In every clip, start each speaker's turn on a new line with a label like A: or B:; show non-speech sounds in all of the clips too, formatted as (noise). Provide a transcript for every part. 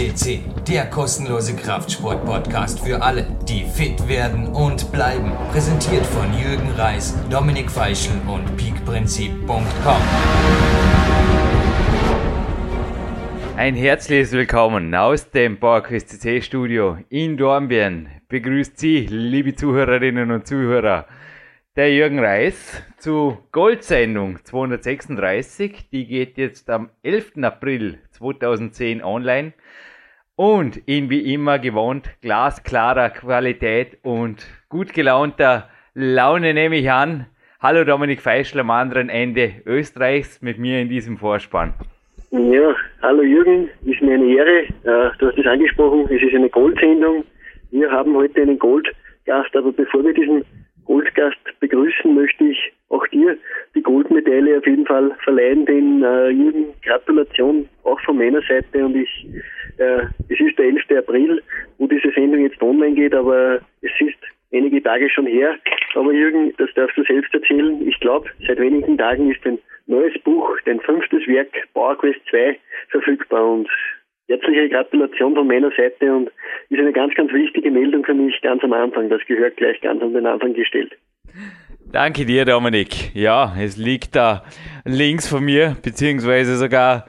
A: FCC, der kostenlose Kraftsport-Podcast für alle, die fit werden und bleiben. Präsentiert von Jürgen Reis, Dominik Feischl und peakprinzip.com.
B: Ein herzliches Willkommen aus dem PowerQuest CC Studio in Dornbirn. Begrüßt Sie, liebe Zuhörerinnen und Zuhörer, der Jürgen Reis zu Goldsendung 236. Die geht jetzt am 11. April 2010 online. Und in wie immer gewohnt glasklarer Qualität und gut gelaunter Laune nehme ich an. Hallo Dominik Feischl am anderen Ende Österreichs mit mir in diesem Vorspann.
C: Ja, hallo Jürgen, ist mir eine Ehre. Äh, du hast es angesprochen, es ist eine Goldsendung. Wir haben heute einen Goldgast, aber bevor wir diesen Goldgast begrüßen, möchte ich auch dir die Goldmedaille auf jeden Fall verleihen, denn äh, Jürgen, Gratulation auch von meiner Seite und ich, äh, es ist der 11. April, wo diese Sendung jetzt online geht, aber es ist einige Tage schon her. Aber Jürgen, das darfst du selbst erzählen. Ich glaube, seit wenigen Tagen ist ein neues Buch, dein fünftes Werk, PowerQuest 2, verfügbar und Herzliche Gratulation von meiner Seite und ist eine ganz, ganz wichtige Meldung für mich ganz am Anfang. Das gehört gleich ganz an den Anfang gestellt.
B: Danke dir, Dominik. Ja, es liegt da links von mir, beziehungsweise sogar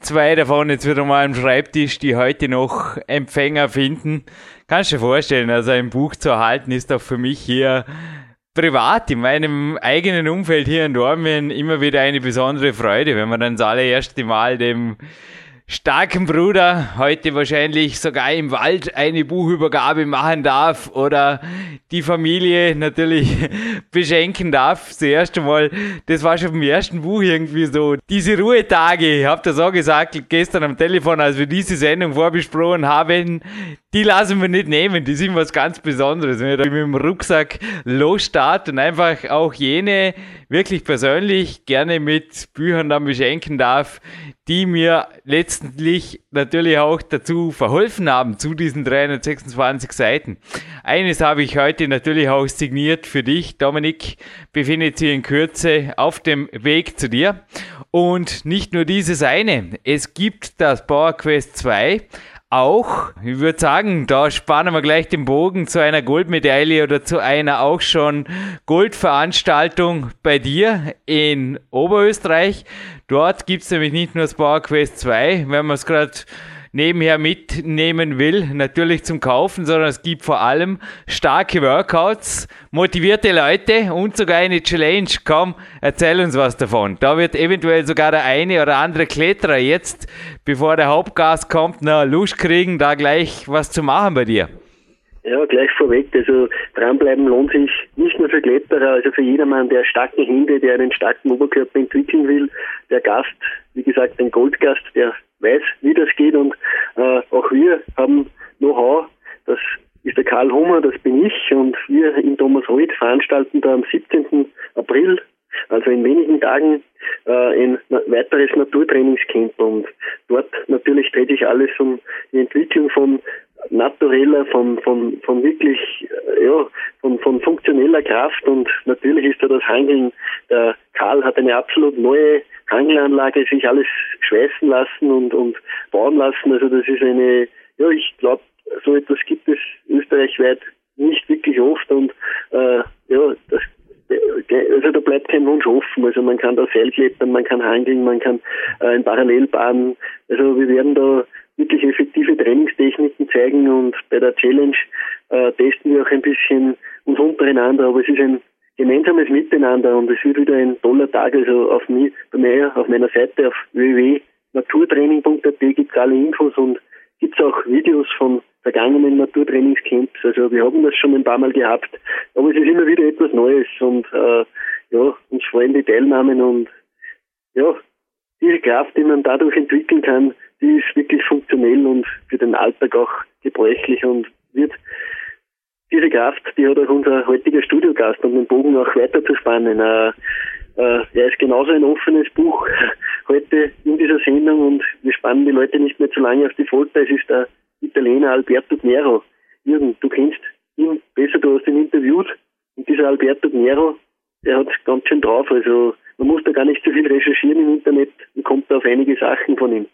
B: zwei davon jetzt wieder mal am Schreibtisch, die heute noch Empfänger finden. Kannst du dir vorstellen, also ein Buch zu erhalten ist doch für mich hier privat in meinem eigenen Umfeld hier in Dormien immer wieder eine besondere Freude, wenn man dann das allererste Mal dem starken Bruder heute wahrscheinlich sogar im Wald eine Buchübergabe machen darf oder die Familie natürlich (laughs) beschenken darf. Zuerst einmal, das war schon im ersten Buch irgendwie so. Diese Ruhetage, ich habe das auch gesagt gestern am Telefon, als wir diese Sendung vorbesprochen haben, die lassen wir nicht nehmen. Die sind was ganz Besonderes. Wenn da mit dem Rucksack losstarten und einfach auch jene wirklich persönlich gerne mit Büchern dann beschenken darf, die mir letztendlich natürlich auch dazu verholfen haben, zu diesen 326 Seiten. Eines habe ich heute natürlich auch signiert für dich, Dominik, befindet sich in Kürze auf dem Weg zu dir. Und nicht nur dieses eine, es gibt das Power Quest 2 auch, ich würde sagen, da spannen wir gleich den Bogen zu einer Goldmedaille oder zu einer auch schon Goldveranstaltung bei dir in Oberösterreich. Dort gibt es nämlich nicht nur das Power Quest 2, wenn man es gerade nebenher mitnehmen will, natürlich zum Kaufen, sondern es gibt vor allem starke Workouts, motivierte Leute und sogar eine Challenge. Komm, erzähl uns was davon. Da wird eventuell sogar der eine oder andere Kletterer jetzt, bevor der Hauptgas kommt, noch Lust kriegen, da gleich was zu machen bei dir.
C: Ja, gleich vorweg, also dranbleiben lohnt sich nicht nur für Kletterer, also für jedermann, der starke Hände, der einen starken Oberkörper entwickeln will. Der Gast, wie gesagt, ein Goldgast, der weiß, wie das geht und äh, auch wir haben Know-how, das ist der Karl Hummer, das bin ich und wir in Thomas Reuth veranstalten da am 17. April, also in wenigen Tagen, äh, ein weiteres Naturtrainingscamp. Und dort natürlich dreht sich alles um die Entwicklung von natureller, von, von, von wirklich, äh, ja, von, von funktioneller Kraft. Und natürlich ist da das Hangeln, der Karl hat eine absolut neue Hangelanlage, sich alles schweißen lassen und, und bauen lassen, also das ist eine, ja, ich glaube, so etwas gibt es österreichweit nicht wirklich oft. Und äh, ja, das also da bleibt kein Wunsch offen. Also man kann da Seilklettern, man kann hangeln, man kann äh, in Parallelbahnen. Also wir werden da wirklich effektive Trainingstechniken zeigen und bei der Challenge äh, testen wir auch ein bisschen uns untereinander, aber es ist ein gemeinsames Miteinander und es wird wieder ein toller Tag. Also auf, mir, auf meiner Seite auf www.naturtraining.at gibt es alle Infos und gibt es auch Videos von vergangenen Naturtrainingscamps. Also wir haben das schon ein paar Mal gehabt, aber es ist immer wieder etwas Neues und äh, ja, uns freuen die Teilnahmen und ja, diese Kraft, die man dadurch entwickeln kann, die ist wirklich funktionell und für den Alltag auch gebräuchlich und wird diese Kraft, die hat auch unser heutiger Studiogast, um den Bogen auch weiter zu spannen. Äh, äh, er ist genauso ein offenes Buch (laughs) heute in dieser Sendung und wir spannen die Leute nicht mehr zu lange auf die Folter. Es ist der Italiener Alberto Nero. Jürgen, du kennst ihn besser, du hast ihn interviewt. Und dieser Alberto Nero, der hat ganz schön drauf. Also man muss da gar nicht so viel recherchieren im Internet und kommt da auf einige Sachen von ihm.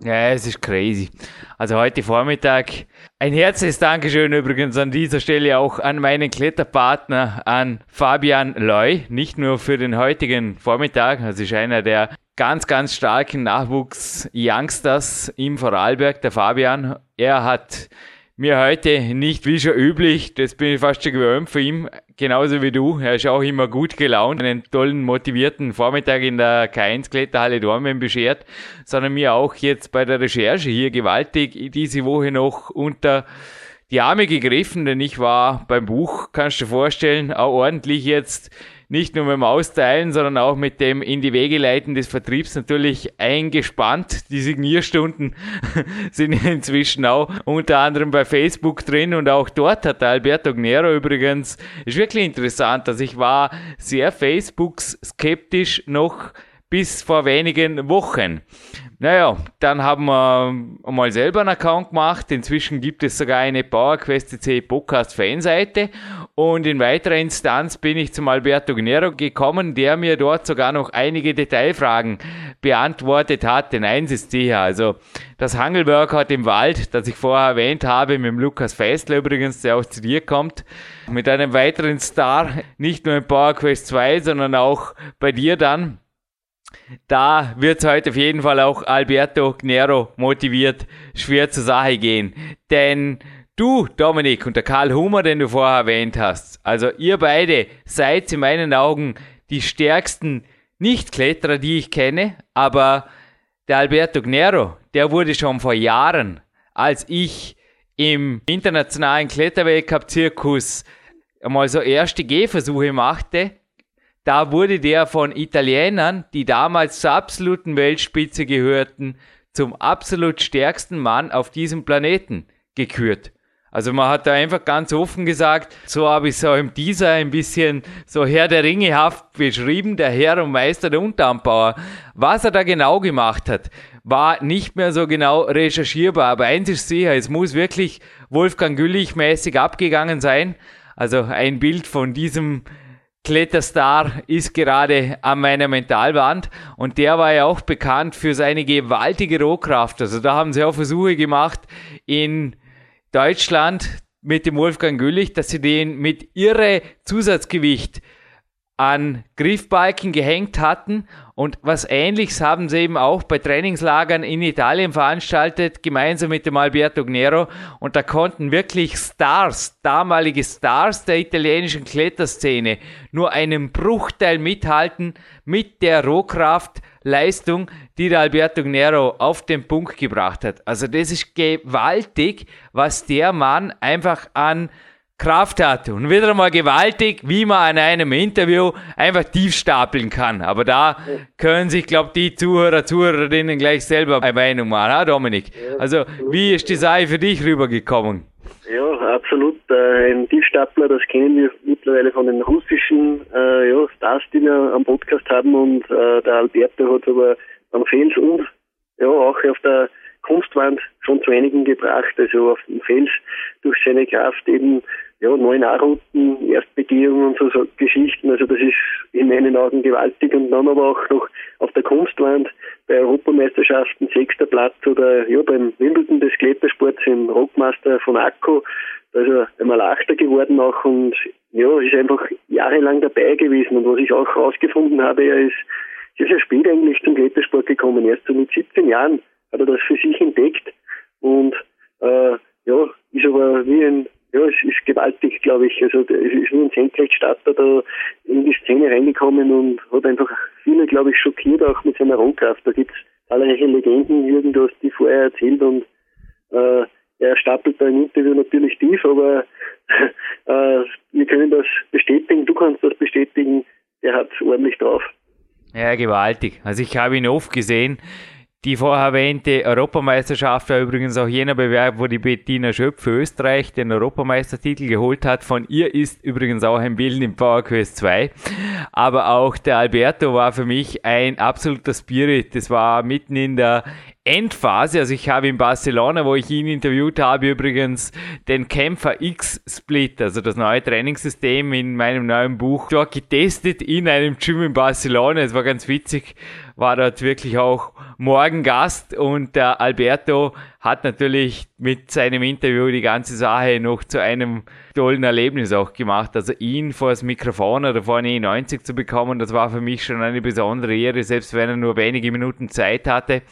B: Ja, es ist crazy. Also heute Vormittag ein herzliches Dankeschön übrigens an dieser Stelle auch an meinen Kletterpartner, an Fabian Loy. Nicht nur für den heutigen Vormittag, das ist einer der ganz, ganz starken Nachwuchs-Youngsters im Vorarlberg, der Fabian. Er hat mir heute nicht wie schon üblich, das bin ich fast schon gewöhnt für ihn, genauso wie du. Er ist auch immer gut gelaunt, einen tollen, motivierten Vormittag in der K1 Kletterhalle Dormen beschert, sondern mir auch jetzt bei der Recherche hier gewaltig diese Woche noch unter die Arme gegriffen, denn ich war beim Buch, kannst du dir vorstellen, auch ordentlich jetzt nicht nur mit dem Austeilen, sondern auch mit dem in die Wege leiten des Vertriebs natürlich eingespannt. Die Signierstunden (laughs) sind inzwischen auch unter anderem bei Facebook drin und auch dort hat Alberto Gnero übrigens, ist wirklich interessant, dass ich war sehr Facebook skeptisch noch bis vor wenigen Wochen. Naja, dann haben wir mal selber einen Account gemacht. Inzwischen gibt es sogar eine PowerQuest CC Podcast Fanseite. Und in weiterer Instanz bin ich zum Alberto Gnero gekommen, der mir dort sogar noch einige Detailfragen beantwortet hat. Denn eins ist sicher, also das Hangelworkout im Wald, das ich vorher erwähnt habe, mit dem Lukas Feistler übrigens, der auch zu dir kommt, mit einem weiteren Star, nicht nur in PowerQuest 2, sondern auch bei dir dann da wird heute auf jeden Fall auch Alberto Gnero motiviert schwer zur Sache gehen. Denn du, Dominik, und der Karl Hummer, den du vorher erwähnt hast, also ihr beide seid in meinen Augen die stärksten Nicht-Kletterer, die ich kenne, aber der Alberto Gnero, der wurde schon vor Jahren, als ich im internationalen Kletterweltcup-Zirkus einmal so erste Gehversuche machte, da wurde der von Italienern, die damals zur absoluten Weltspitze gehörten, zum absolut stärksten Mann auf diesem Planeten gekürt. Also man hat da einfach ganz offen gesagt, so habe ich es auch im Teaser ein bisschen so Herr der Ringehaft beschrieben, der Herr und Meister der Unterarmbauer. Was er da genau gemacht hat, war nicht mehr so genau recherchierbar, aber eins ist sicher, es muss wirklich Wolfgang Güllich mäßig abgegangen sein. Also ein Bild von diesem Kletterstar ist gerade an meiner Mentalwand und der war ja auch bekannt für seine gewaltige Rohkraft. Also da haben sie auch Versuche gemacht in Deutschland mit dem Wolfgang Güllich, dass sie den mit irre Zusatzgewicht an Griffbalken gehängt hatten und was ähnliches haben sie eben auch bei Trainingslagern in Italien veranstaltet, gemeinsam mit dem Alberto Gnero. Und da konnten wirklich Stars, damalige Stars der italienischen Kletterszene, nur einen Bruchteil mithalten mit der Rohkraftleistung, die der Alberto Gnero auf den Punkt gebracht hat. Also das ist gewaltig, was der Mann einfach an Kraft hat und wieder einmal gewaltig, wie man an einem Interview einfach tief stapeln kann. Aber da können sich, glaube die Zuhörer, Zuhörerinnen gleich selber eine Meinung machen, ha, Dominik? Also, wie ist die Sache für dich rübergekommen?
C: Ja, absolut. Äh, ein Tiefstapler, das kennen wir mittlerweile von den russischen äh, ja, Stars, die wir am Podcast haben. Und äh, der Alberto hat aber am Fels und ja auch auf der Kunstwand schon zu einigen gebracht. Also auf dem Fels durch seine Kraft eben ja, neun A-Routen, Erstbegehung und so, so, Geschichten. Also das ist in meinen Augen gewaltig. Und dann aber auch noch auf der Kunstwand bei Europameisterschaften sechster Platz oder ja beim Wimbledon des Klettersports im Rockmaster von Akko. Also einmal Achter geworden auch und ja, ist einfach jahrelang dabei gewesen. Und was ich auch herausgefunden habe, er ist sehr, sehr spät eigentlich zum Klettersport gekommen. Erst so mit 17 Jahren hat er das für sich entdeckt und äh, ja, ist aber wie ein ja, es ist gewaltig, glaube ich. Also es ist wie ein Senkrechtstarter da in die Szene reingekommen und hat einfach viele, glaube ich, schockiert, auch mit seiner Rohkraft. Da gibt's zahlreiche Legenden, Jürgen, du hast die vorher erzählt und äh, er stapelt da im Interview natürlich tief, aber (laughs) äh, wir können das bestätigen, du kannst das bestätigen, er hat ordentlich drauf.
B: Ja, gewaltig. Also ich habe ihn oft gesehen die vorher erwähnte Europameisterschaft war übrigens auch jener Bewerb, wo die Bettina Schöpf für Österreich den Europameistertitel geholt hat. Von ihr ist übrigens auch ein Bild im PowerQuest 2. Aber auch der Alberto war für mich ein absoluter Spirit. Das war mitten in der Endphase. Also ich habe in Barcelona, wo ich ihn interviewt habe, übrigens den Kämpfer X-Split, also das neue Trainingssystem in meinem neuen Buch, dort getestet in einem Gym in Barcelona. Es war ganz witzig war dort wirklich auch Morgengast und der Alberto hat natürlich mit seinem Interview die ganze Sache noch zu einem tollen Erlebnis auch gemacht. Also ihn vor das Mikrofon oder vor eine 90 zu bekommen, das war für mich schon eine besondere Ehre, selbst wenn er nur wenige Minuten Zeit hatte.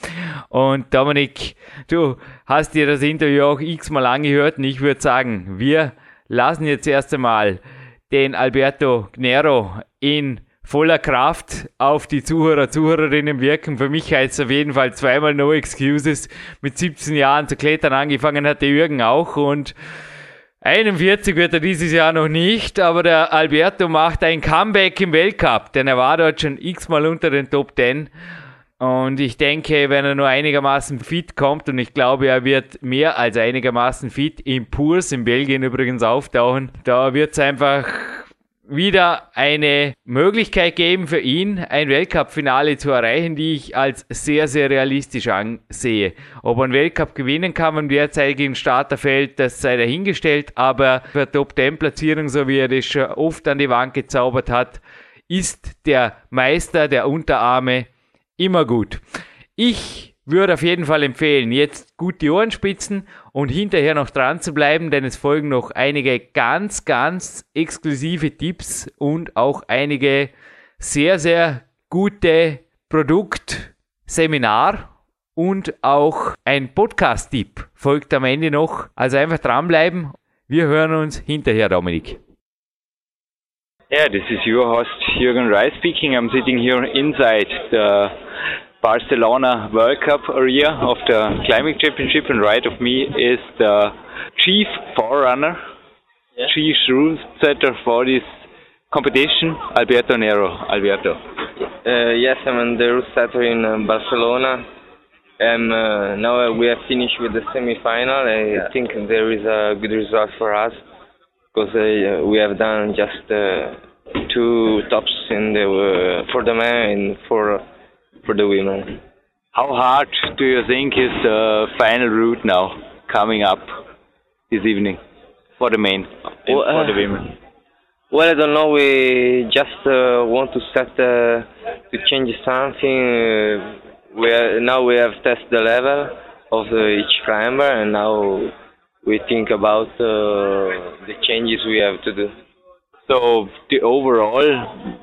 B: Und Dominik, du hast dir das Interview auch x-mal angehört und ich würde sagen, wir lassen jetzt erst einmal den Alberto Gnero in voller Kraft auf die Zuhörer, Zuhörerinnen wirken. Für mich heißt es auf jeden Fall zweimal No Excuses. Mit 17 Jahren zu klettern angefangen hat der Jürgen auch und 41 wird er dieses Jahr noch nicht, aber der Alberto macht ein Comeback im Weltcup, denn er war dort schon x-mal unter den Top 10. Und ich denke, wenn er nur einigermaßen fit kommt, und ich glaube, er wird mehr als einigermaßen fit im Purs in Belgien übrigens auftauchen, da wird es einfach wieder eine Möglichkeit geben für ihn, ein Weltcup-Finale zu erreichen, die ich als sehr, sehr realistisch ansehe. Ob er einen Weltcup gewinnen kann im derzeitigen Starterfeld, das sei dahingestellt, aber für Top-10-Platzierung, so wie er das schon oft an die Wand gezaubert hat, ist der Meister der Unterarme immer gut. Ich würde auf jeden Fall empfehlen, jetzt gut die Ohren spitzen und hinterher noch dran zu bleiben, denn es folgen noch einige ganz, ganz exklusive Tipps und auch einige sehr, sehr gute Produktseminar und auch ein Podcast-Tipp folgt am Ende noch. Also einfach dranbleiben. Wir hören uns hinterher, Dominik.
D: Yeah, this is your host Jürgen Reis speaking. I'm sitting here inside the Barcelona World Cup area of the climbing championship, and right of me is the chief forerunner, yeah. chief rule setter for this competition, Alberto Nero. Alberto.
E: Uh, yes, I'm the rule setter in uh, Barcelona. And uh, now we have finished with the semi-final. I yeah. think there is a good result for us because uh, we have done just uh, two tops in the uh, for the men and for for the women.
D: How hard do you think is the final route now coming up this evening for the men well, for the uh, women?
E: Well, I don't know. We just uh, want to set uh, to change something. Uh, we are, now we have tested the level of each climber, and now we think about uh, the changes we have to do.
D: So the overall uh,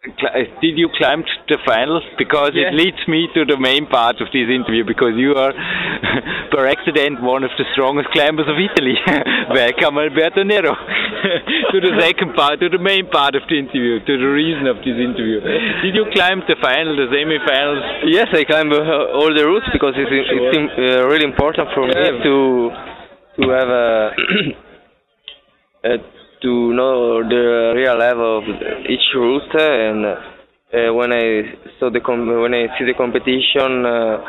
D: did you climb the final? Because yeah. it leads me to the main part of this interview. Because you are, (laughs) per accident, one of the strongest climbers of Italy. (laughs) Welcome, Alberto Nero, (laughs) to the second part, to the main part of the interview, to the reason of this interview. Did you climb the final, the semi-finals?
E: Yes, I climbed uh, all the routes because it's, sure. it's uh, really important for me to to have a. (clears throat) a to know the real level of each route and uh, when I saw the when I see the competition uh,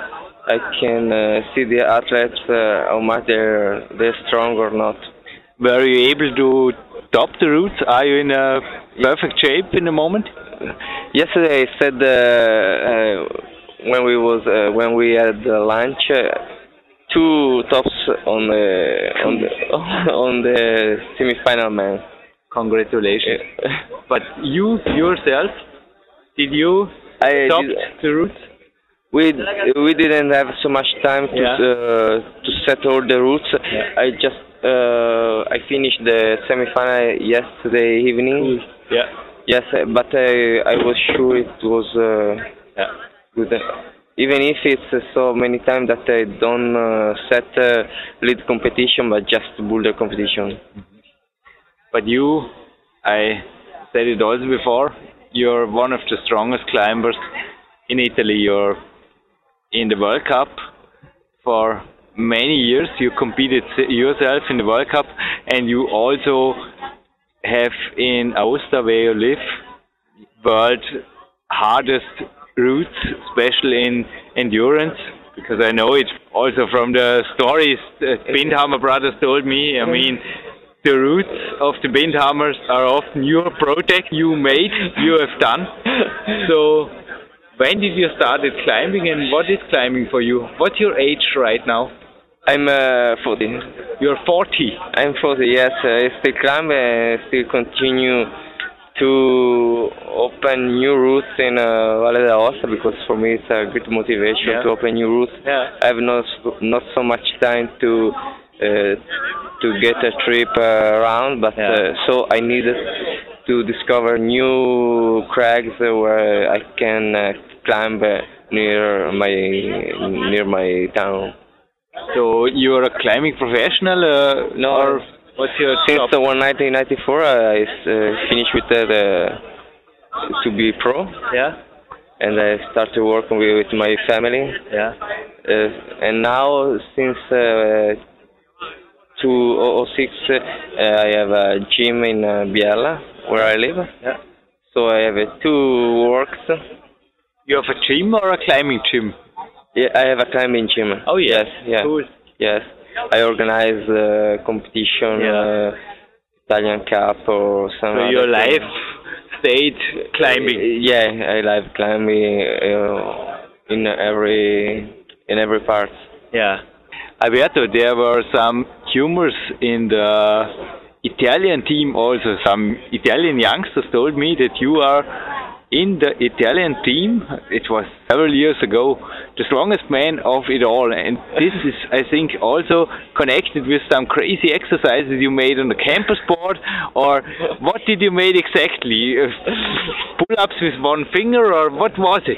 E: I can uh, see the athletes uh, how much they're they're strong or not.
D: Were you able to top the route? Are you in a perfect shape in the moment?
E: Yesterday I said uh, uh, when we was when we had lunch two tops on the on the (laughs) on the semi-final man.
D: Congratulations! but you yourself, did you I top did, the route?
E: We we didn't have so much time to yeah. uh, to set all the routes. Yeah. I just uh, I finished the semi-final yesterday evening.
D: Cool. Yeah.
E: Yes, but I I was sure it was uh, yeah. good even if it's so many times that I don't uh, set uh, lead competition, but just boulder competition.
D: But you, I said it also before, you're one of the strongest climbers in Italy. You're in the World Cup for many years. You competed yourself in the World Cup, and you also have in Aosta, where you live, world hardest routes, especially in endurance, because I know it also from the stories that Bindhammer brothers told me. I mean, the roots of the Bindhammers are often your project you made, you have done. (laughs) So, when did you start climbing and what is climbing for you? What's your age right now?
E: I'm uh, 40.
D: You're 40?
E: I'm 40, yes. I still climb and still continue to open new routes in uh, Valle d'Aosta because for me it's a great motivation
D: Yeah.
E: to open new routes.
D: Yeah.
E: I have not not so much time to uh, to get a trip uh, around, but
D: Yeah.
E: uh, so I needed to discover new crags where I can uh, climb uh, near my near my town.
D: So you're a climbing professional, uh,
E: No,
D: or what's your
E: the 1994, I uh, finished with the, the to be pro,
D: Yeah,
E: and I started working with, with my family.
D: yeah,
E: Uh, and now, since uh, 2006, uh, I have a gym in uh, Biella, where I live.
D: yeah.
E: So I have uh, two works.
D: You have a gym or a climbing gym?
E: Yeah, I have a climbing gym.
D: Oh
E: Yes, yeah,
D: cool.
E: yes. I organize uh, competition,
D: Yeah.
E: uh, Italian Cup or some.
D: So your life stayed climbing.
E: Yeah, I like climbing uh, in every in every part.
D: Yeah. Alberto, there were some humors in the Italian team also. Some Italian youngsters told me that you are in the Italian team. It was several years ago, the strongest man of it all. And this is, I think, also connected with some crazy exercises you made on the campus board. Or what did you make exactly? Uh, (laughs) Pull-ups with one finger, or what was it?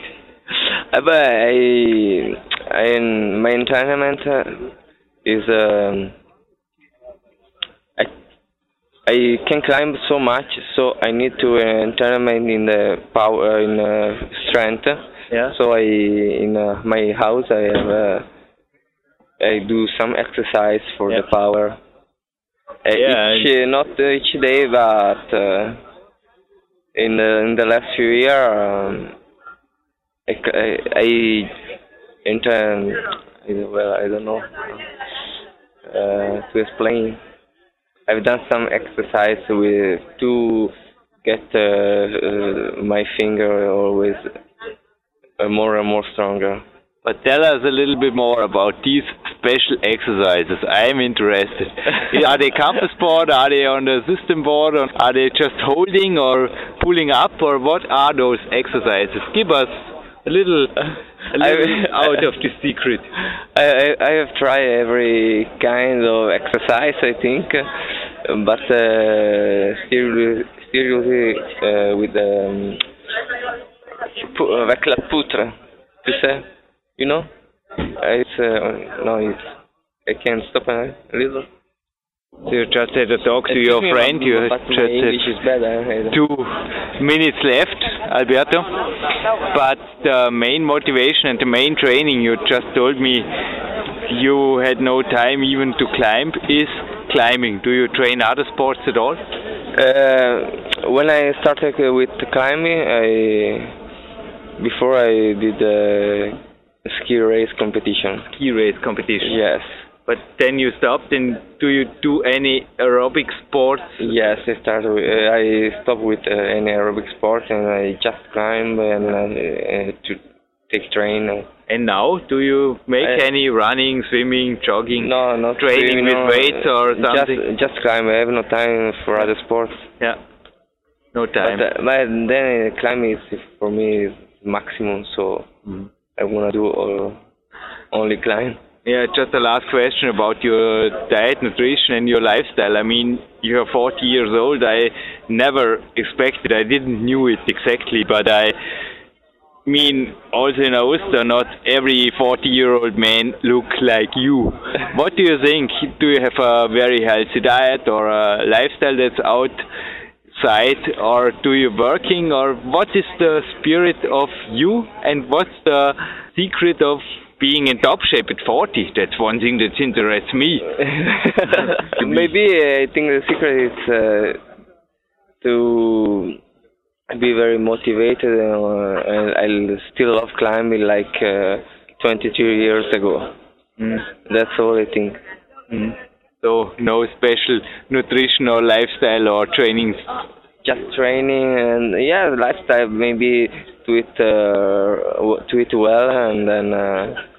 E: Uh, but I, I my uh, is um, I can climb so much, so I need to uh, tournament in the power in uh, strength.
D: Yeah.
E: So I in uh, my house I have uh, I do some exercise for
D: Yeah.
E: the power. Uh,
D: Yeah,
E: each, uh, not each day, but uh, in the in the last few years, um, I, I, I intern. Well, I don't know uh, to explain. I've done some exercise with to get uh, uh, my finger always uh, more and more stronger.
D: But tell us a little bit more about these special exercises. I am interested. (laughs) are they campus board? Are they on the system board? Or are they just holding or pulling up? Or what are those exercises? Give us a little, (laughs) little out of the secret.
E: I, I, I have tried every kind of exercise, I think, uh, but uh, still, still uh, with um, la poutre, tu sais, you know? Uh, It's uh, no, it's I can stop a little.
D: So you just had a talk to your friend. You just
E: English
D: had
E: better.
D: Two minutes left, Alberto. But the main motivation and the main training you just told me you had no time even to climb is climbing. Do you train other sports at all?
E: Uh, when I started with climbing, I before I did a ski race competition.
D: Ski race competition.
E: Yes,
D: But then you stopped and do you do any aerobic sports?
E: yes. I started. With, uh, I stopped with uh, any aerobic sport and I just climb and uh, to take train.
D: And now do you make
E: I-
D: any running, swimming, jogging?
E: no, not
D: Training
E: swimming,
D: with
E: no,
D: weights or something?
E: Just, just climb. I have no time for other sports.
D: Yeah. No time.
E: But, uh, but then climbing is for me is maximum. So
D: Mhm.
E: I wanna do all, only climb.
D: Yeah, just a last question about your diet, nutrition, and your lifestyle. I mean, you're 40 years old. I never expected. I didn't knew it exactly, but I mean, also in Aosta, not every 40-year-old man look like you. (laughs) what do you think? Do you have a very healthy diet or a lifestyle that's outside, or do you working, or what is the spirit of you, and what's the secret of being in top shape at 40? That's one thing that interests (laughs) me.
E: Maybe uh, I think the secret is uh, to be very motivated and, uh, I still love climbing like uh, 22 years ago.
D: Mm.
E: That's all I think.
D: Mm. So no special nutrition or lifestyle or training.
E: Just training and yeah, lifestyle maybe to eat uh, eat well and then uh,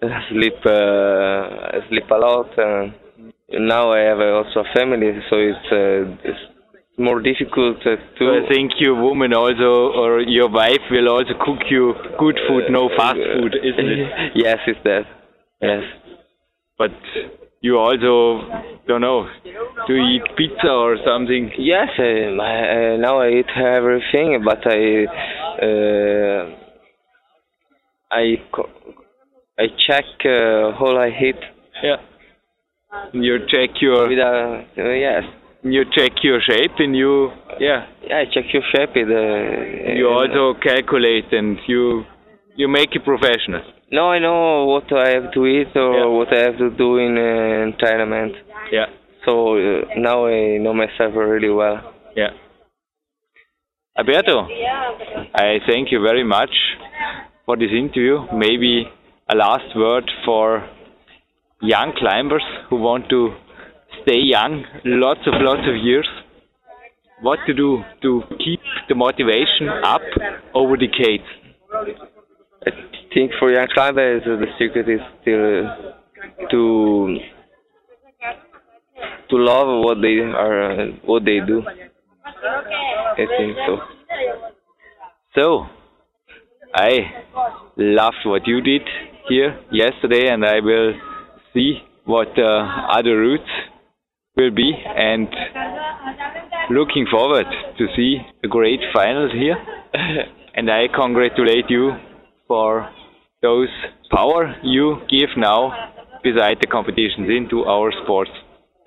E: sleep uh, sleep a lot. Uh, now I have also a family, so it's, uh, it's more difficult uh,
D: So
E: to.
D: I think your woman also, or your wife will also cook you good food, no fast food, isn't it? (laughs)
E: yes, it's that. Yes.
D: But you also, don't know, do you eat pizza or something?
E: Yes, uh, I, uh, now I eat everything, but I uh, I I check uh, all I hit.
D: Yeah. You check your,
E: with uh, uh, yes.
D: you check your shape and you, yeah,
E: Yeah, I check your shape. With, uh,
D: you
E: uh,
D: also calculate and you, you make it professional.
E: No, I know what I have to eat or
D: Yeah.
E: what I have to do in uh, tournament.
D: Yeah.
E: So uh, now I know myself really well.
D: Yeah. Alberto, I thank you very much for this interview. Maybe a last word for young climbers who want to stay young lots of lots of years. What to do to keep the motivation up over decades?
E: I think for young climbers uh, the secret is still uh, to to love what they are uh, what they do. I think so.
D: So, I loved what you did here yesterday, and I will see what uh, other routes will be, and looking forward to see a great finals here. (laughs) and I congratulate you for those power you give now beside the competitions into our sports.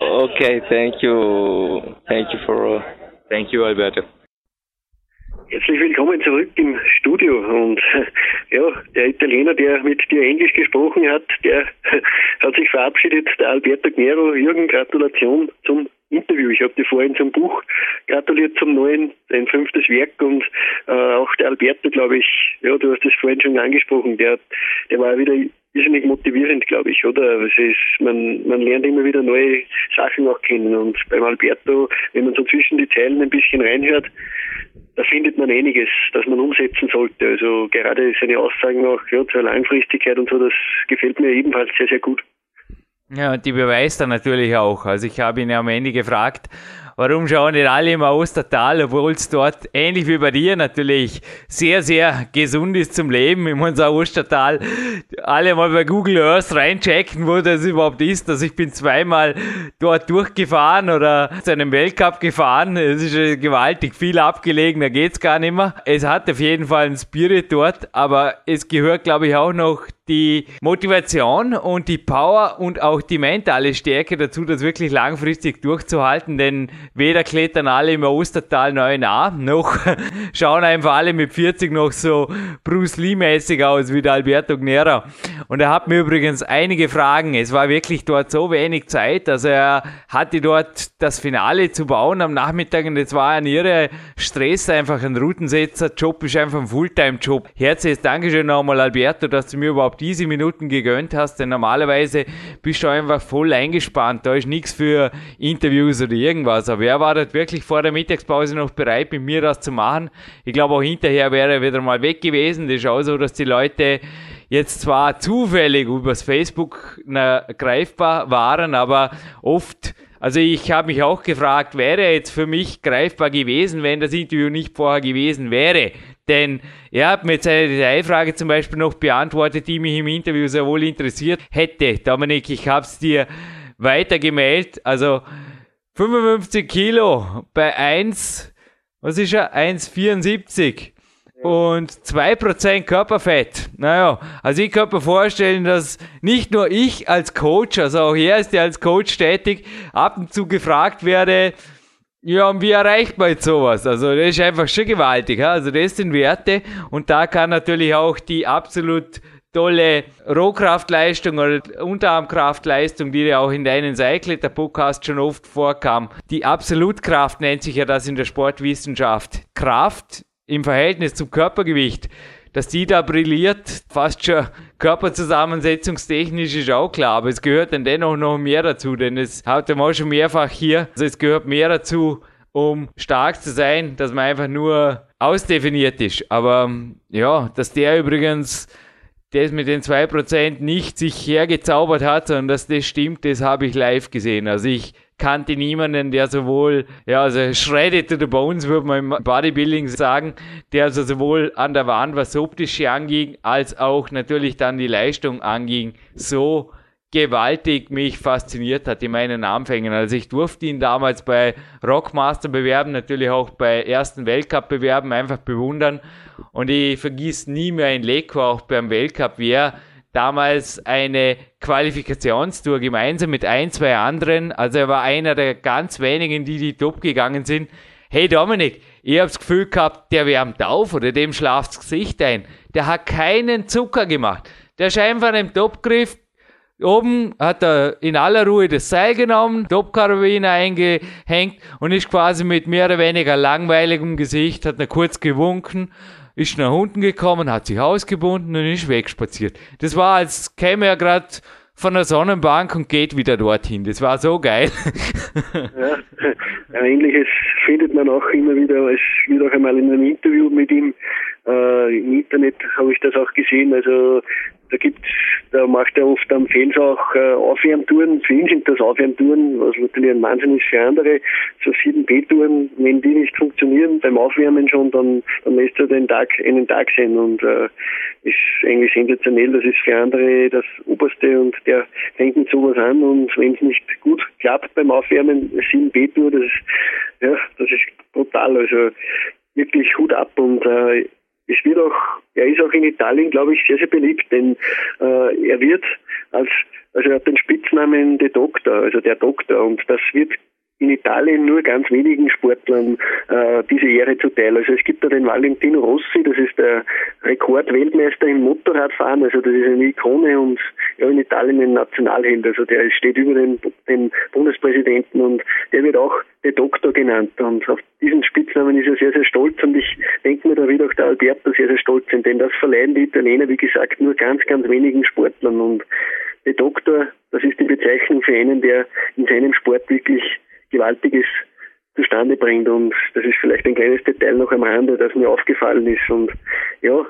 E: Okay, thank you, thank you for. Uh,
D: Thank you, Alberto.
C: Herzlich willkommen zurück im Studio und (laughs) ja, der Italiener, der mit dir Englisch gesprochen hat, der (laughs) hat sich verabschiedet, der Alberto Gnero. Jürgen, Gratulation zum Interview. Ich habe dir vorhin zum Buch gratuliert zum neuen, dein fünftes Werk und äh, auch der Alberto, glaube ich, ja, du hast das vorhin schon angesprochen, der, der war wieder irrsinnig motivierend, glaube ich, oder? Es ist, man, man lernt immer wieder neue Sachen auch kennen und beim Alberto, wenn man so zwischen die Zeilen ein bisschen reinhört, da findet man einiges, das man umsetzen sollte. Also gerade seine Aussagen auch ja, zur Langfristigkeit und so, das gefällt mir ebenfalls sehr, sehr gut.
B: Ja, und die beweist er natürlich auch. Also ich habe ihn ja am Ende gefragt, warum schauen nicht alle im Ostertal, obwohl es dort ähnlich wie bei dir natürlich sehr, sehr gesund ist zum Leben im unser Ostertal. Alle mal bei Google Earth reinchecken, wo das überhaupt ist. Also ich bin zweimal dort durchgefahren oder zu einem Weltcup gefahren. Es ist gewaltig viel abgelegen, da geht's gar nicht mehr. Es hat auf jeden Fall einen Spirit dort, aber es gehört, glaube ich, auch noch die Motivation und die Power und auch die mentale Stärke dazu, das wirklich langfristig durchzuhalten, denn weder klettern alle im Ostertal neu nach, noch (laughs) schauen einfach alle mit 40 noch so Bruce Lee-mäßig aus wie der Alberto Gnera. Und er hat mir übrigens einige Fragen. Es war wirklich dort so wenig Zeit, also er hatte dort das Finale zu bauen am Nachmittag und es war ein irre Stress, einfach ein Routensetzer. Job ist einfach ein Fulltime-Job. Herzliches Dankeschön nochmal, Alberto, dass du mir überhaupt diese Minuten gegönnt hast, denn normalerweise bist du einfach voll eingespannt. Da ist nichts für Interviews oder irgendwas. Aber er war dort wirklich vor der Mittagspause noch bereit, mit mir das zu machen. Ich glaube, auch hinterher wäre er wieder mal weg gewesen. Das ist auch so, dass die Leute jetzt zwar zufällig übers Facebook na, greifbar waren, aber oft also ich habe mich auch gefragt, wäre er jetzt für mich greifbar gewesen, wenn das Interview nicht vorher gewesen wäre. Denn er hat mir jetzt eine Detailfrage zum Beispiel noch beantwortet, die mich im Interview sehr wohl interessiert hätte. Dominik, ich habe es dir weitergemeldet. Also 55 Kilo bei 1, was ist er? 1,74 und 2% Körperfett. Naja, also ich kann mir vorstellen, dass nicht nur ich als Coach, also auch er ist ja als Coach tätig, ab und zu gefragt werde, ja, und wie erreicht man jetzt sowas? Also das ist einfach schon gewaltig. Also das sind Werte und da kann natürlich auch die absolut tolle Rohkraftleistung oder Unterarmkraftleistung, die ja auch in deinen Cycletter-Podcast schon oft vorkam. Die Absolutkraft nennt sich ja das in der Sportwissenschaft. Kraft im Verhältnis zum Körpergewicht, dass die da brilliert, fast schon körperzusammensetzungstechnisch ist auch klar, aber es gehört dann dennoch noch mehr dazu, denn es hat ja auch schon mehrfach hier, also es gehört mehr dazu, um stark zu sein, dass man einfach nur ausdefiniert ist. Aber ja, dass der übrigens das mit den 2% nicht sich hergezaubert hat, sondern dass das stimmt, das habe ich live gesehen. Also ich kannte niemanden, der sowohl, ja, also shredded to the bones, würde man im Bodybuilding sagen, der also sowohl an der Wand, was optische anging, als auch natürlich dann die Leistung anging, so gewaltig mich fasziniert hat in meinen Anfängen. Also ich durfte ihn damals bei Rockmaster bewerben, natürlich auch bei ersten Weltcup bewerben, einfach bewundern. Und ich vergieß nie mehr in Leko, auch beim Weltcup, wie er damals eine Qualifikationstour gemeinsam mit ein, zwei anderen. Also er war einer der ganz wenigen, die die top gegangen sind. Hey Dominik, ich hab's Gefühl gehabt, der wärmt auf oder dem schlaft's Gesicht ein. Der hat keinen Zucker gemacht. Der ist einfach im Topgriff. Oben hat er in aller Ruhe das Seil genommen, Topkarabiner eingehängt und ist quasi mit mehr oder weniger langweiligem Gesicht, hat er kurz gewunken ist nach unten gekommen, hat sich ausgebunden und ist wegspaziert. Das war, als käme er gerade von der Sonnenbank und geht wieder dorthin. Das war so geil.
C: ja, (laughs) (laughs) ähnliches findet man auch immer wieder. Es wird auch einmal in einem Interview mit ihm äh, im Internet habe ich das auch gesehen. Also da gibt's, da macht er oft am Fels auch äh, Aufwärmtouren. Für ihn sind das Aufwärmtouren, was natürlich ein Wahnsinn ist für andere. So 7B-Touren, wenn die nicht funktionieren beim Aufwärmen schon, dann, dann lässt er den Tag, einen Tag sein und äh, ist eigentlich sensationell. Das ist für andere das Oberste und der fängt mit sowas an und wenn es nicht gut klappt beim Aufwärmen, 7B-Tour, das ja, das ist brutal. Also wirklich Hut ab und äh, es wird auch, er ist auch in Italien, glaube ich, sehr, sehr beliebt, denn äh, er wird als, also er hat den Spitznamen der Doktor, also der Doktor, und das wird in Italien nur ganz wenigen Sportlern äh, diese Ehre zuteil. Also es gibt da den Valentino Rossi, das ist der Rekordweltmeister im Motorradfahren, also das ist eine Ikone und ja, in Italien ein Nationalheld, also der steht über den, den Bundespräsidenten und der wird auch der Doktor genannt. Und auf diesen Spitznamen ist er sehr, sehr stolz. Und ich denke mir, da wird auch der Alberto sehr, sehr stolz. Sein, denn das verleihen die Italiener, wie gesagt, nur ganz, ganz wenigen Sportlern. Und der Doktor, das ist die Bezeichnung für einen, der in seinem Sport wirklich Gewaltiges zustande bringt. Und das ist vielleicht ein kleines Detail noch am Rande, das mir aufgefallen ist. Und ja,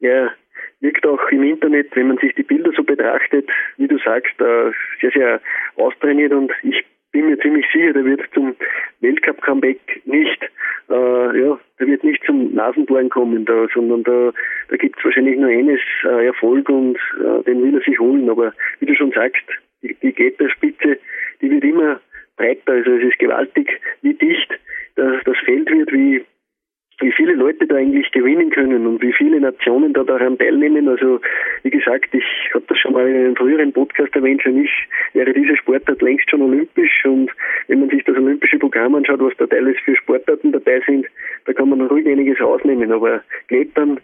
C: er wirkt auch im Internet, wenn man sich die Bilder so betrachtet, wie du sagst, sehr, sehr austrainiert und ich bin mir ziemlich sicher, der wird zum Weltcup-Comeback nicht, äh, ja, der wird nicht zum Nasenbohren kommen, da, sondern da, da gibt es wahrscheinlich nur eines äh, Erfolg und äh, den will er sich holen. Aber wie du schon sagst, die, die Getterspitze, die wird immer breiter. Also es ist gewaltig, wie dicht das, das Feld wird, wie, wie viele Leute da eigentlich gewinnen können und wie viele Nationen da daran teilnehmen. Also wie gesagt, ich habe das schon mal in einem früheren Podcast erwähnt, für mich wäre diese Sportart längst schon olympisch und wenn man sich das olympische Programm anschaut, was da teilweise für Sportarten dabei sind, da kann man ruhig einiges ausnehmen. Aber Klettern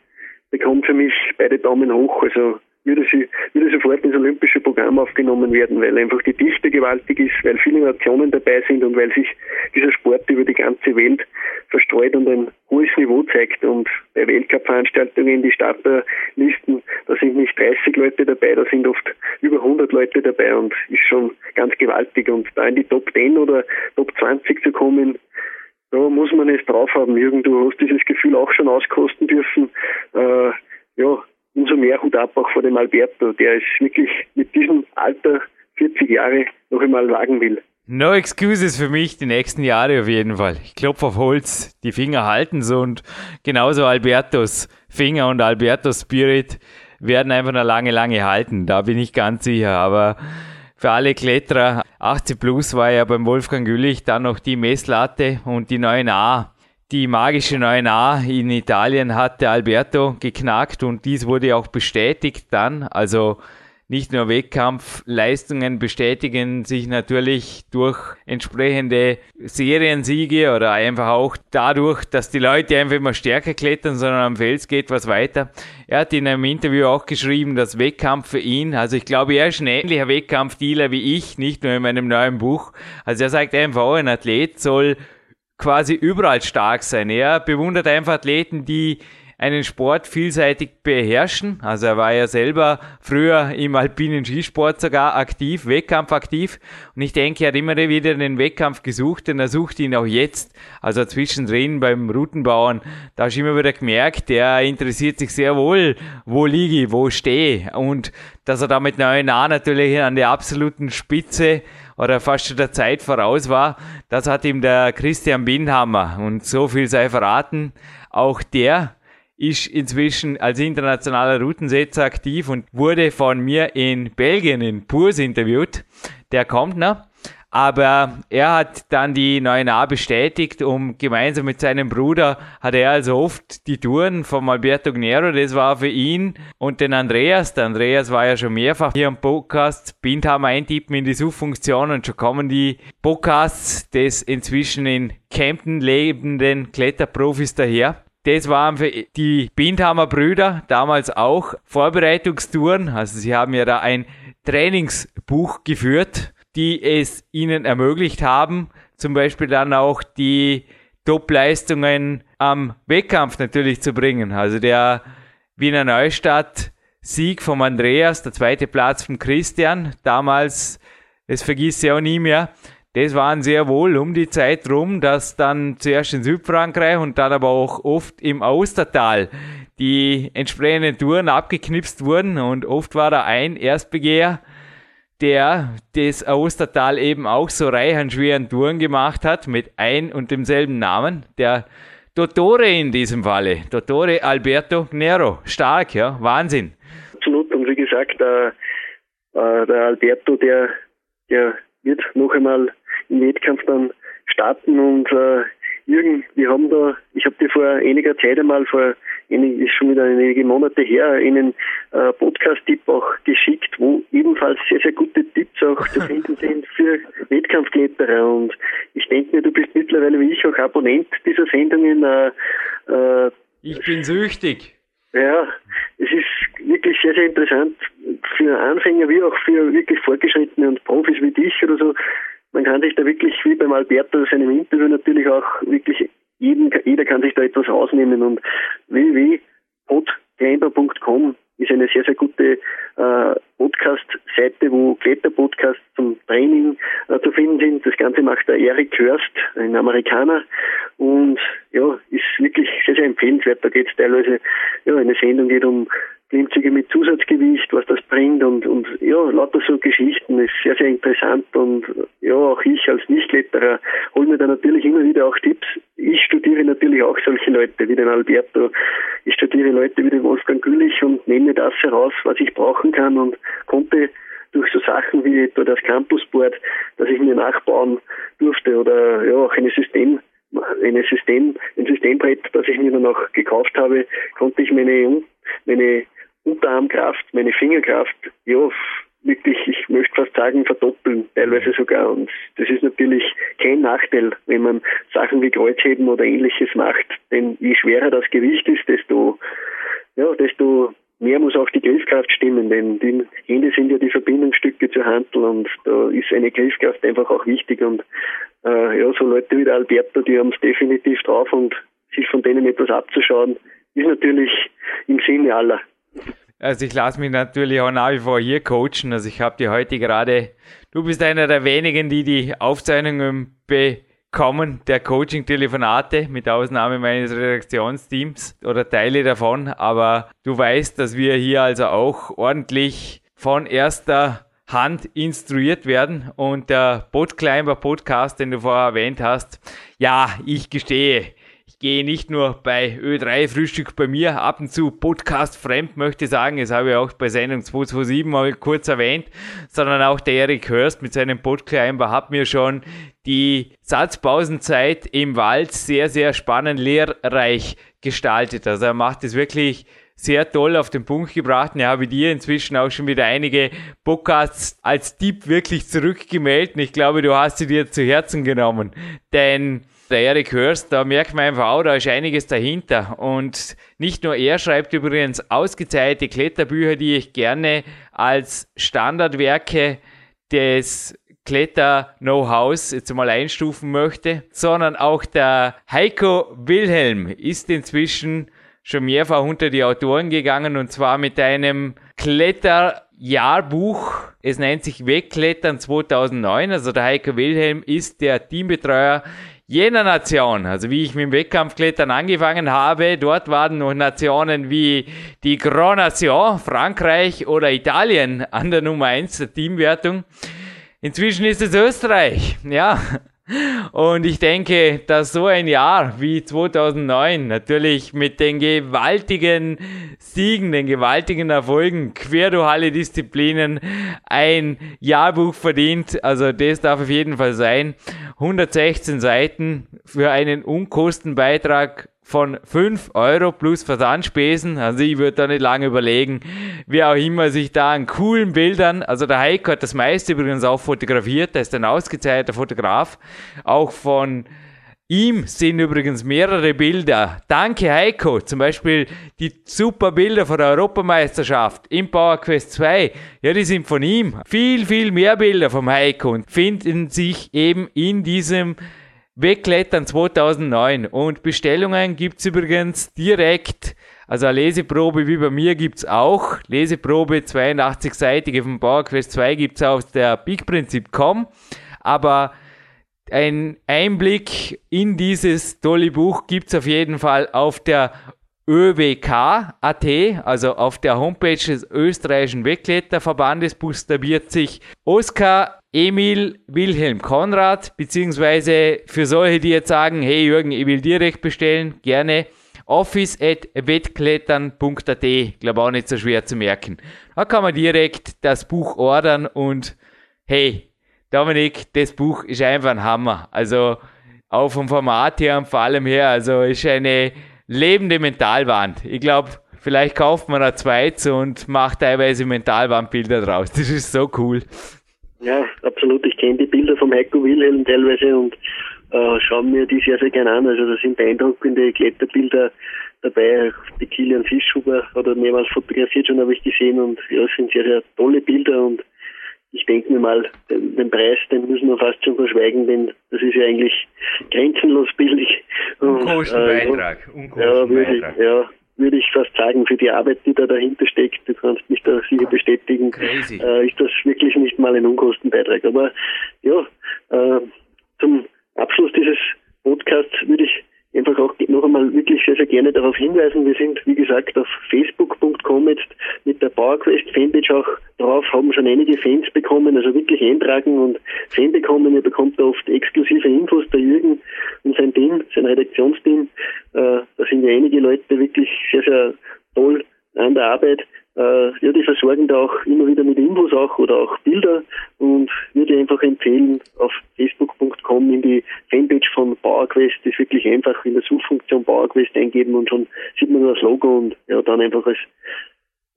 C: bekommt für mich beide Daumen hoch. Also würde, sie, würde sofort ins olympische Programm aufgenommen werden, weil einfach die Dichte gewaltig ist, weil viele Nationen dabei sind und weil sich dieser Sport über die ganze Welt verstreut und ein hohes Niveau zeigt. Und bei Weltcup-Veranstaltungen, die Starterlisten, da sind nicht 30 Leute dabei, da sind oft über 100 Leute dabei und ist schon ganz gewaltig. Und da in die Top 10 oder Top 20 zu kommen, da muss man es drauf haben. Jürgen, du hast dieses Gefühl auch schon auskosten dürfen. Äh, ja, umso mehr Hut ab auch vor dem Alberto, der es wirklich mit diesem Alter 40 Jahre noch einmal wagen will.
B: No excuses für mich die nächsten Jahre auf jeden Fall. Ich klopfe auf Holz, die Finger halten so und genauso Albertos Finger und Albertos Spirit werden einfach noch lange, lange halten. Da bin ich ganz sicher. Aber für alle Kletterer, 80 plus war ja beim Wolfgang Güllich dann noch die Messlatte und die 9a die magische 9a in Italien hatte Alberto geknackt und dies wurde auch bestätigt dann. Also nicht nur Wettkampfleistungen bestätigen sich natürlich durch entsprechende Seriensiege oder einfach auch dadurch, dass die Leute einfach immer stärker klettern, sondern am Fels geht was weiter. Er hat in einem Interview auch geschrieben, dass Wettkampf für ihn, also ich glaube, er ist ein ähnlicher Wettkampfdealer wie ich, nicht nur in meinem neuen Buch. Also er sagt einfach, ein Athlet soll quasi überall stark sein. Er bewundert einfach Athleten, die einen Sport vielseitig beherrschen. Also er war ja selber früher im alpinen Skisport sogar aktiv, Wettkampf aktiv. Und ich denke, er hat immer wieder den Wettkampf gesucht und er sucht ihn auch jetzt. Also zwischendrin beim Routenbauern, da hast du immer wieder gemerkt, er interessiert sich sehr wohl, wo liege ich, wo stehe. Und dass er da mit 9a natürlich an der absoluten Spitze oder fast schon der Zeit voraus war. Das hat ihm der Christian Bindhammer und so viel sei verraten. Auch der ist inzwischen als internationaler Routensetzer aktiv und wurde von mir in Belgien in Purs interviewt. Der kommt noch. Aber er hat dann die 9a bestätigt, um gemeinsam mit seinem Bruder hat er also oft die Touren vom Alberto Gnero, das war für ihn und den Andreas. Der Andreas war ja schon mehrfach hier im Podcast. Bindhammer eintippen in die Suchfunktion und schon kommen die Podcasts des inzwischen in Kempten lebenden Kletterprofis daher. Das waren für die Bindhammer Brüder damals auch Vorbereitungstouren. Also sie haben ja da ein Trainingsbuch geführt die es ihnen ermöglicht haben, zum Beispiel dann auch die Top-Leistungen am Wettkampf natürlich zu bringen. Also der Wiener Neustadt Sieg vom Andreas, der zweite Platz vom Christian, damals, das vergisst ich auch nie mehr, das waren sehr wohl um die Zeit rum, dass dann zuerst in Südfrankreich und dann aber auch oft im Austertal die entsprechenden Touren abgeknipst wurden und oft war da ein Erstbegeher, der das Ostertal eben auch so reich an schweren Touren gemacht hat, mit ein und demselben Namen, der Dottore in diesem Falle, Dottore Alberto Nero. Stark, ja, Wahnsinn.
C: Absolut, und wie gesagt, äh, äh, der Alberto, der, der wird noch einmal im Wettkampf dann starten und äh, Jürgen, wir haben da, ich habe dir vor einiger Zeit einmal, vor ist schon wieder einige Monate her, einen äh, Podcast-Tipp auch geschickt, wo ebenfalls sehr, sehr gute Tipps auch zu finden sind (laughs) für Wettkampfkletterer. Und ich denke mir, du bist mittlerweile wie ich auch Abonnent dieser Sendungen. Äh,
B: äh, ich bin süchtig.
C: Ja, es ist wirklich sehr, sehr interessant für Anfänger wie auch für wirklich Fortgeschrittene und Profis wie dich oder so man kann sich da wirklich, wie beim Alberto, seinem Interview natürlich auch wirklich, jeden, jeder kann sich da etwas rausnehmen und www.podclimber.com ist eine sehr, sehr gute äh, Podcast-Seite, wo Kletterpodcasts zum Training äh, zu finden sind. Das Ganze macht der Eric Hörst, ein Amerikaner. Und ja, ist wirklich sehr, sehr empfehlenswert. Da geht es teilweise, ja, eine Sendung geht um Klimmzüge mit Zusatzgewicht, was das bringt und, und ja, lauter so Geschichten ist sehr, sehr interessant und ja, auch ich als Nichtkletterer hole mir da natürlich immer wieder auch Tipps. Ich studiere natürlich auch solche Leute wie den Alberto. Ich studiere Leute wie den Wolfgang Güllich und nehme das heraus, was ich brauchen kann und konnte durch so Sachen wie etwa das Campusboard, das ich mir nachbauen durfte oder ja auch eine System eine System, ein Systembrett, das ich mir dann auch gekauft habe, konnte ich meine, meine Unterarmkraft, meine Fingerkraft, ja, wirklich, ich möchte fast sagen, verdoppeln, teilweise sogar. Und das ist natürlich kein Nachteil, wenn man Sachen wie Kreuzheben oder ähnliches macht. Denn je schwerer das Gewicht ist, desto, ja, desto mehr muss auch die Griffkraft stimmen, denn die Hände sind ja die Verbindungsstücke zur Handel und da ist eine Griffkraft einfach auch wichtig und äh, ja, so Leute wie der Alberto, die haben es definitiv drauf und sich von denen etwas abzuschauen, ist natürlich im Sinne aller.
B: Also ich lasse mich natürlich auch nach wie vor hier coachen. Also ich habe dir heute gerade, du bist einer der wenigen, die die Aufzeichnungen bekommen, der Coaching-Telefonate, mit Ausnahme meines Redaktionsteams oder Teile davon. Aber du weißt, dass wir hier also auch ordentlich von erster Hand instruiert werden. Und der Bootclimber Podcast, den du vorher erwähnt hast, ja, ich gestehe, gehe nicht nur bei Ö3 Frühstück bei mir ab und zu Podcast fremd, möchte ich sagen. Das habe ich auch bei Sendung 227 mal kurz erwähnt, sondern auch der Erik Hörst mit seinem Podclimber hat mir schon die Satzpausenzeit im Wald sehr, sehr spannend, lehrreich gestaltet. Also er macht es wirklich sehr toll auf den Punkt gebracht. Ja, habe dir inzwischen auch schon wieder einige Podcasts als Tipp wirklich zurückgemeldet. Und ich glaube, du hast sie dir zu Herzen genommen. Denn der Erik Hörst, da merkt man einfach auch, da ist einiges dahinter. Und nicht nur er schreibt übrigens ausgezeichnete Kletterbücher, die ich gerne als Standardwerke des Kletter-Know-hows jetzt mal einstufen möchte, sondern auch der Heiko Wilhelm ist inzwischen schon mehrfach unter die Autoren gegangen und zwar mit einem Kletterjahrbuch. Es nennt sich Wegklettern 2009. Also der Heiko Wilhelm ist der Teambetreuer jener Nation, also wie ich mit dem Wettkampfklettern angefangen habe, dort waren noch Nationen wie die Grand Nation, Frankreich oder Italien an der Nummer 1 der Teamwertung. Inzwischen ist es Österreich, ja. Und ich denke, dass so ein Jahr wie 2009 natürlich mit den gewaltigen Siegen, den gewaltigen Erfolgen quer durch alle Disziplinen ein Jahrbuch verdient. Also das darf auf jeden Fall sein. 116 Seiten für einen Unkostenbeitrag von 5 Euro plus Versandspesen. Also ich würde da nicht lange überlegen, wer auch immer sich da an coolen Bildern, also der Heiko hat das meiste übrigens auch fotografiert, der ist ein ausgezeichneter Fotograf. Auch von ihm sind übrigens mehrere Bilder. Danke Heiko. Zum Beispiel die super Bilder von der Europameisterschaft im Power Quest 2. Ja, die sind von ihm. Viel, viel mehr Bilder vom Heiko und finden sich eben in diesem Wegklettern 2009 und Bestellungen gibt's übrigens direkt, also eine Leseprobe wie bei mir gibt's auch, Leseprobe 82-seitige vom PowerQuest 2 gibt's auf der bigprinzip.com, aber ein Einblick in dieses tolle Buch gibt's auf jeden Fall auf der ÖWK.at, also auf der Homepage des österreichischen Wegkletterverbandes, buchstabiert sich Oskar Emil Wilhelm Konrad, beziehungsweise für solche, die jetzt sagen, hey Jürgen, ich will direkt bestellen, gerne office at wettklettern.at, glaube auch nicht so schwer zu merken. Da kann man direkt das Buch ordern und hey, Dominik, das Buch ist einfach ein Hammer. Also auch vom Format her und vor allem her, also ist eine lebende Mentalwand. Ich glaube, vielleicht kauft man ein zweites und macht teilweise Mentalwandbilder draus. Das ist so cool.
C: Ja, absolut. Ich kenne die Bilder vom Heiko Wilhelm teilweise und äh, schaue mir die sehr, sehr gerne an. Also da sind beeindruckende Kletterbilder dabei. Die Kilian Fischhuber hat er mehrmals fotografiert schon, habe ich gesehen und ja, es sind sehr, sehr tolle Bilder und ich denke mir mal, den, den, Preis, den müssen wir fast schon verschweigen, denn das ist ja eigentlich grenzenlos billig.
B: Unkostenbeitrag.
C: Äh, ja, würde ich, ja, würde ich fast sagen, für die Arbeit, die da dahinter steckt, du kannst mich da sicher bestätigen, äh, ist das wirklich nicht mal ein Unkostenbeitrag. Aber ja, äh, zum Abschluss dieses Podcasts würde ich einfach auch noch einmal wirklich sehr, sehr gerne darauf hinweisen. Wir sind, wie gesagt, auf facebook.com jetzt mit der PowerQuest Fanpage auch drauf, haben schon einige Fans bekommen, also wirklich eintragen und Fan bekommen. Ihr bekommt da oft exklusive Infos, der Jürgen und sein Team, sein Redaktionsteam. Äh, da sind ja einige Leute wirklich sehr, sehr toll an der Arbeit. Äh, ja, die versorgen da auch immer wieder mit Infos auch oder auch Bilder und würde einfach empfehlen, auf facebook.com in die Fanpage von PowerQuest ist wirklich einfach in der Suchfunktion PowerQuest eingeben und schon sieht man das Logo und ja, dann einfach als,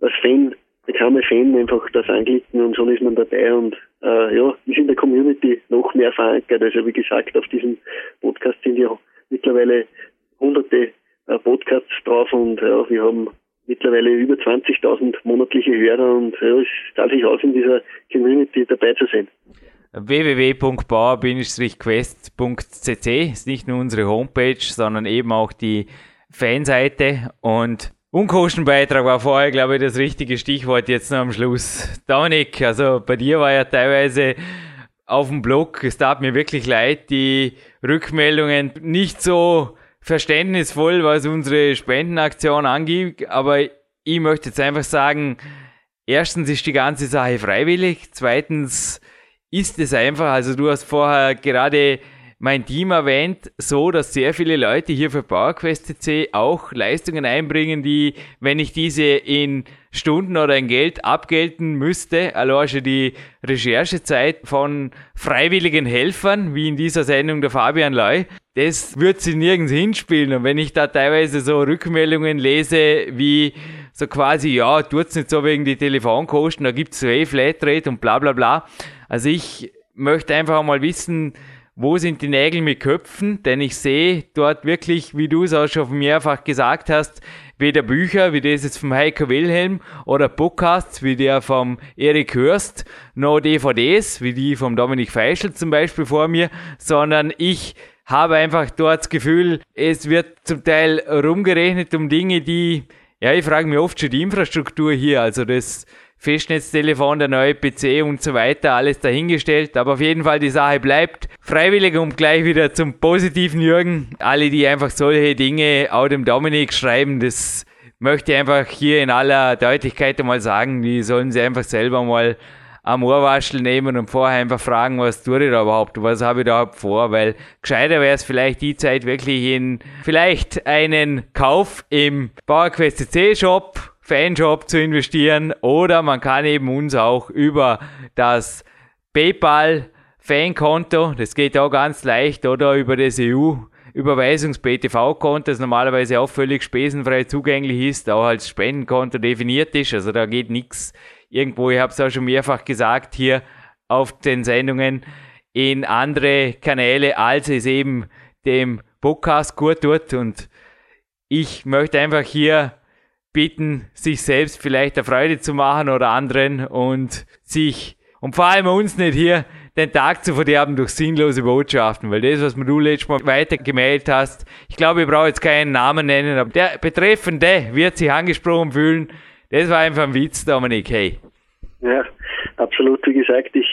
C: als Fan, bekannte Fan einfach das anklicken und schon ist man dabei und äh, ja, ist in der Community noch mehr verankert. Also wie gesagt, auf diesem Podcast sind ja mittlerweile hunderte äh, Podcasts drauf und ja, wir haben mittlerweile über 20.000 monatliche Hörer und ja, es darf sich aus, in dieser Community dabei zu sein
B: www.bauer-quest.cc ist nicht nur unsere Homepage, sondern eben auch die Fanseite und Unkostenbeitrag war vorher, glaube ich, das richtige Stichwort jetzt noch am Schluss. Dominik, also bei dir war ja teilweise auf dem Blog, es tat mir wirklich leid, die Rückmeldungen nicht so verständnisvoll, was unsere Spendenaktion angeht, aber ich möchte jetzt einfach sagen, erstens ist die ganze Sache freiwillig, zweitens ist es einfach, also du hast vorher gerade mein Team erwähnt, so, dass sehr viele Leute hier für PowerQuest.cc auch Leistungen einbringen, die, wenn ich diese in Stunden oder in Geld abgelten müsste, schon die Recherchezeit von freiwilligen Helfern, wie in dieser Sendung der Fabian Leu, das wird sie nirgends hinspielen. Und wenn ich da teilweise so Rückmeldungen lese, wie so quasi, ja, tut's nicht so wegen die Telefonkosten, da gibt's so eh Flatrate und bla bla bla. Also ich möchte einfach mal wissen, wo sind die Nägel mit Köpfen? Denn ich sehe dort wirklich, wie du es auch schon mehrfach gesagt hast, weder Bücher wie das jetzt vom Heiko Wilhelm oder Podcasts wie der vom Erik Hörst, noch DVDs wie die vom Dominik Feischl zum Beispiel vor mir, sondern ich habe einfach dort das Gefühl, es wird zum Teil rumgerechnet um Dinge, die, ja, ich frage mich oft schon die Infrastruktur hier, also das Festnetztelefon, der neue PC und so weiter, alles dahingestellt. Aber auf jeden Fall die Sache bleibt freiwillig und gleich wieder zum positiven Jürgen. Alle, die einfach solche Dinge auch dem Dominik schreiben, das möchte ich einfach hier in aller Deutlichkeit einmal sagen, die sollen sie einfach selber mal am Ohrwaschel nehmen und vorher einfach fragen, was tue ich da überhaupt, was habe ich da überhaupt vor, weil gescheiter wäre es vielleicht die Zeit wirklich in vielleicht einen Kauf im PowerQuest CC Shop, Fanshop zu investieren. Oder man kann eben uns auch über das PayPal Fankonto, das geht auch ganz leicht, oder über das EU Überweisungs-BTV-Konto, das normalerweise auch völlig spesenfrei zugänglich ist, auch als Spendenkonto definiert ist. Also da geht nichts irgendwo, ich habe es auch schon mehrfach gesagt, hier auf den Sendungen in andere Kanäle, als es eben dem Podcast gut tut. Und ich möchte einfach hier bitten, sich selbst vielleicht eine Freude zu machen oder anderen und sich und vor allem uns nicht hier den Tag zu verderben durch sinnlose Botschaften, weil das, was du letztes Mal weitergemeldet hast, ich glaube, ich brauche jetzt keinen Namen nennen, aber der Betreffende wird sich angesprochen fühlen. Das war einfach ein Witz, Dominik, hey.
C: Ja, absolut, wie gesagt, ich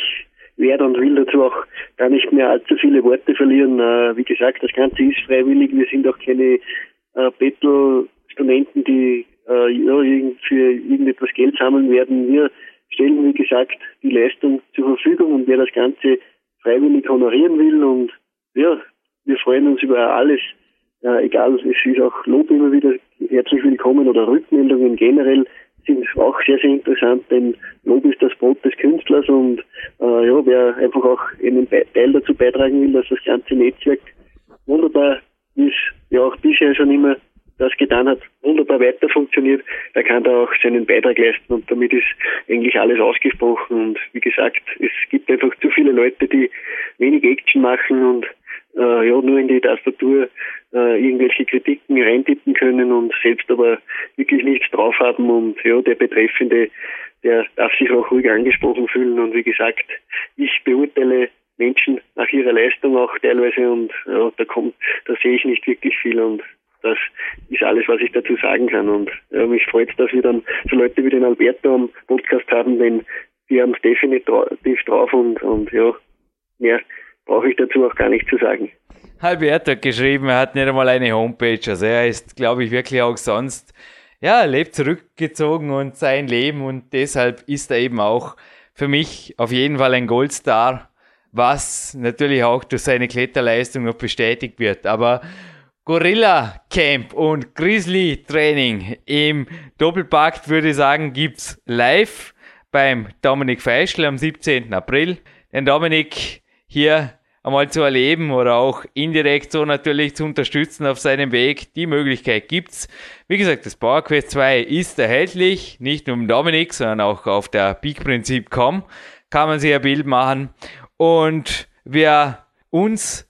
C: werde und will dazu auch gar nicht mehr allzu viele Worte verlieren. Äh, wie gesagt, das Ganze ist freiwillig, wir sind auch keine äh, Bettelstudenten, die äh, für irgendetwas Geld sammeln werden. Wir stellen, wie gesagt, die Leistung zur Verfügung und wer das Ganze freiwillig honorieren will und ja, wir freuen uns über alles, äh, egal, es ist auch Lob immer wieder herzlich willkommen oder Rückmeldungen generell sind auch sehr, sehr interessant, denn Lob ist das Brot des Künstlers und äh, ja, wer einfach auch einen Teil dazu beitragen will, dass das ganze Netzwerk wunderbar, es ja auch bisher schon immer das getan hat, wunderbar weiter funktioniert, der kann da auch seinen Beitrag leisten und damit ist eigentlich alles ausgesprochen und wie gesagt, es gibt einfach zu viele Leute, die wenig Action machen und äh, ja nur in die Tastatur äh, irgendwelche Kritiken reintippen können und selbst aber wirklich nichts drauf haben und ja der Betreffende, der darf sich auch ruhig angesprochen fühlen und wie gesagt, ich beurteile Menschen nach ihrer Leistung auch teilweise und ja, da kommt, da sehe ich nicht wirklich viel und das ist alles, was ich dazu sagen kann. Und ja, mich freut es, dass wir dann so Leute wie den Alberto am Podcast haben, denn die haben es definitiv drauf und, und ja, mehr brauche ich dazu auch gar nicht zu sagen.
B: Alberto hat geschrieben, er hat nicht einmal eine Homepage. Also er ist, glaube ich, wirklich auch sonst, ja, lebt zurückgezogen und sein Leben und deshalb ist er eben auch für mich auf jeden Fall ein Goldstar, was natürlich auch durch seine Kletterleistung noch bestätigt wird. Aber Gorilla Camp und Grizzly Training im Doppelpakt würde ich sagen, gibt's live beim Dominik Feischl am 17. April. Den Dominik hier einmal zu erleben oder auch indirekt so natürlich zu unterstützen auf seinem Weg. Die Möglichkeit gibt's. Wie gesagt, das PowerQuest 2 ist erhältlich, nicht nur im Dominik, sondern auch auf der peakprinzip.com kann man sich ein Bild machen. Und wer uns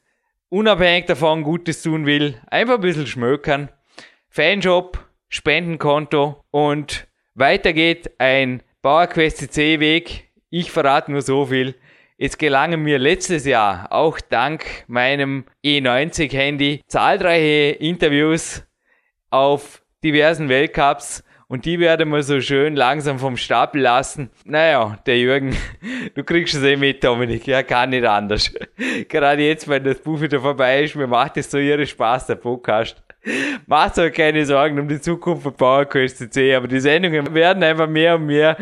B: unabhängig davon Gutes tun will, einfach ein bisschen schmökern. Fanshop, Spendenkonto und weiter geht ein PowerQuest CC Weg. Ich verrate nur so viel. Es gelangen mir letztes Jahr, auch dank meinem E90 Handy, zahlreiche Interviews auf diversen Weltcups und die werden wir so schön langsam vom Stapel lassen. Naja, der Jürgen, (laughs) du kriegst es eh mit, Dominik. Ja, kann nicht anders. (laughs) Gerade jetzt, wenn das Buch wieder vorbei ist, mir macht es so ihre Spaß, der Podcast. Macht euch keine Sorgen um die Zukunft von PowerQuest CC, aber die Sendungen werden einfach mehr und mehr.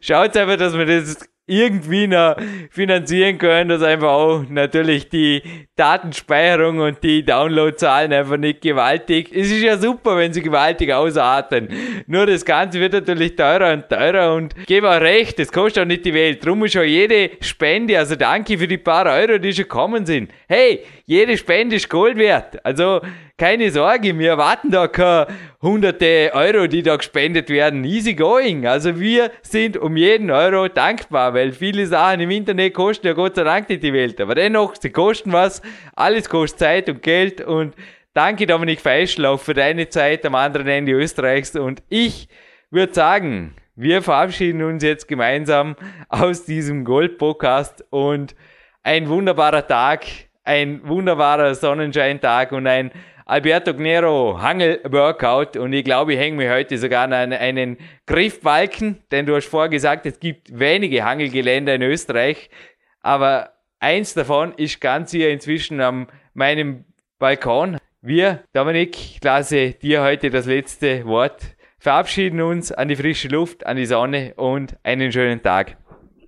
B: Schaut einfach, dass wir das irgendwie noch finanzieren können, dass einfach auch natürlich die Datenspeicherung und die Downloadzahlen einfach nicht gewaltig. Es ist ja super, wenn sie gewaltig ausarten. Nur das Ganze wird natürlich teurer und teurer und ich gebe auch recht, das kostet auch nicht die Welt. Drum ist auch jede Spende, also danke für die paar Euro, die schon gekommen sind. Hey, jede Spende ist Gold wert. Also keine Sorge, wir erwarten da keine hunderte Euro, die da gespendet werden. Easy going. Also wir sind um jeden Euro dankbar, weil viele Sachen im Internet kosten ja Gott sei Dank nicht die Welt. Aber dennoch, sie kosten was. Alles kostet Zeit und Geld und danke Dominik Feischl auch für deine Zeit am anderen Ende Österreichs und ich würde sagen, wir verabschieden uns jetzt gemeinsam aus diesem Gold-Podcast und ein wunderbarer Tag, ein wunderbarer Sonnenscheintag und ein Alberto Gnero Hangel-Workout und ich glaube, ich hänge mir heute sogar an einen Griffbalken, denn du hast vorher gesagt, es gibt wenige Hangelgeländer in Österreich, aber eins davon ist ganz hier inzwischen an meinem Balkon. Wir, Dominik, ich lasse dir heute das letzte Wort, verabschieden uns an die frische Luft, an die Sonne und einen schönen Tag.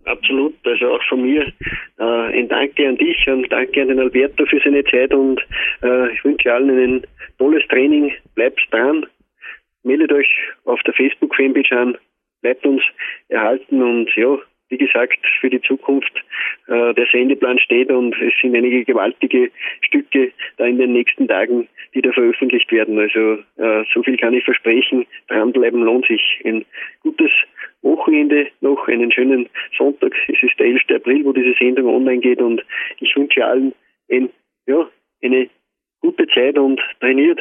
C: absolut. Also auch von mir äh, ein Danke an dich und danke an den Alberto für seine Zeit und äh, ich wünsche allen ein tolles Training. Bleibt dran, meldet euch auf der Facebook-Fanpage an, bleibt uns erhalten und ja, wie gesagt, für die Zukunft äh, der Sendeplan steht und es sind einige gewaltige Stücke da in den nächsten Tagen, die da veröffentlicht werden. Also äh, so viel kann ich versprechen. Dranbleiben lohnt sich. Ein gutes Wochenende noch, einen schönen Sonntag. Es ist der 11. April, wo diese Sendung online geht und ich wünsche allen ein, ja, eine gute Zeit und trainiert.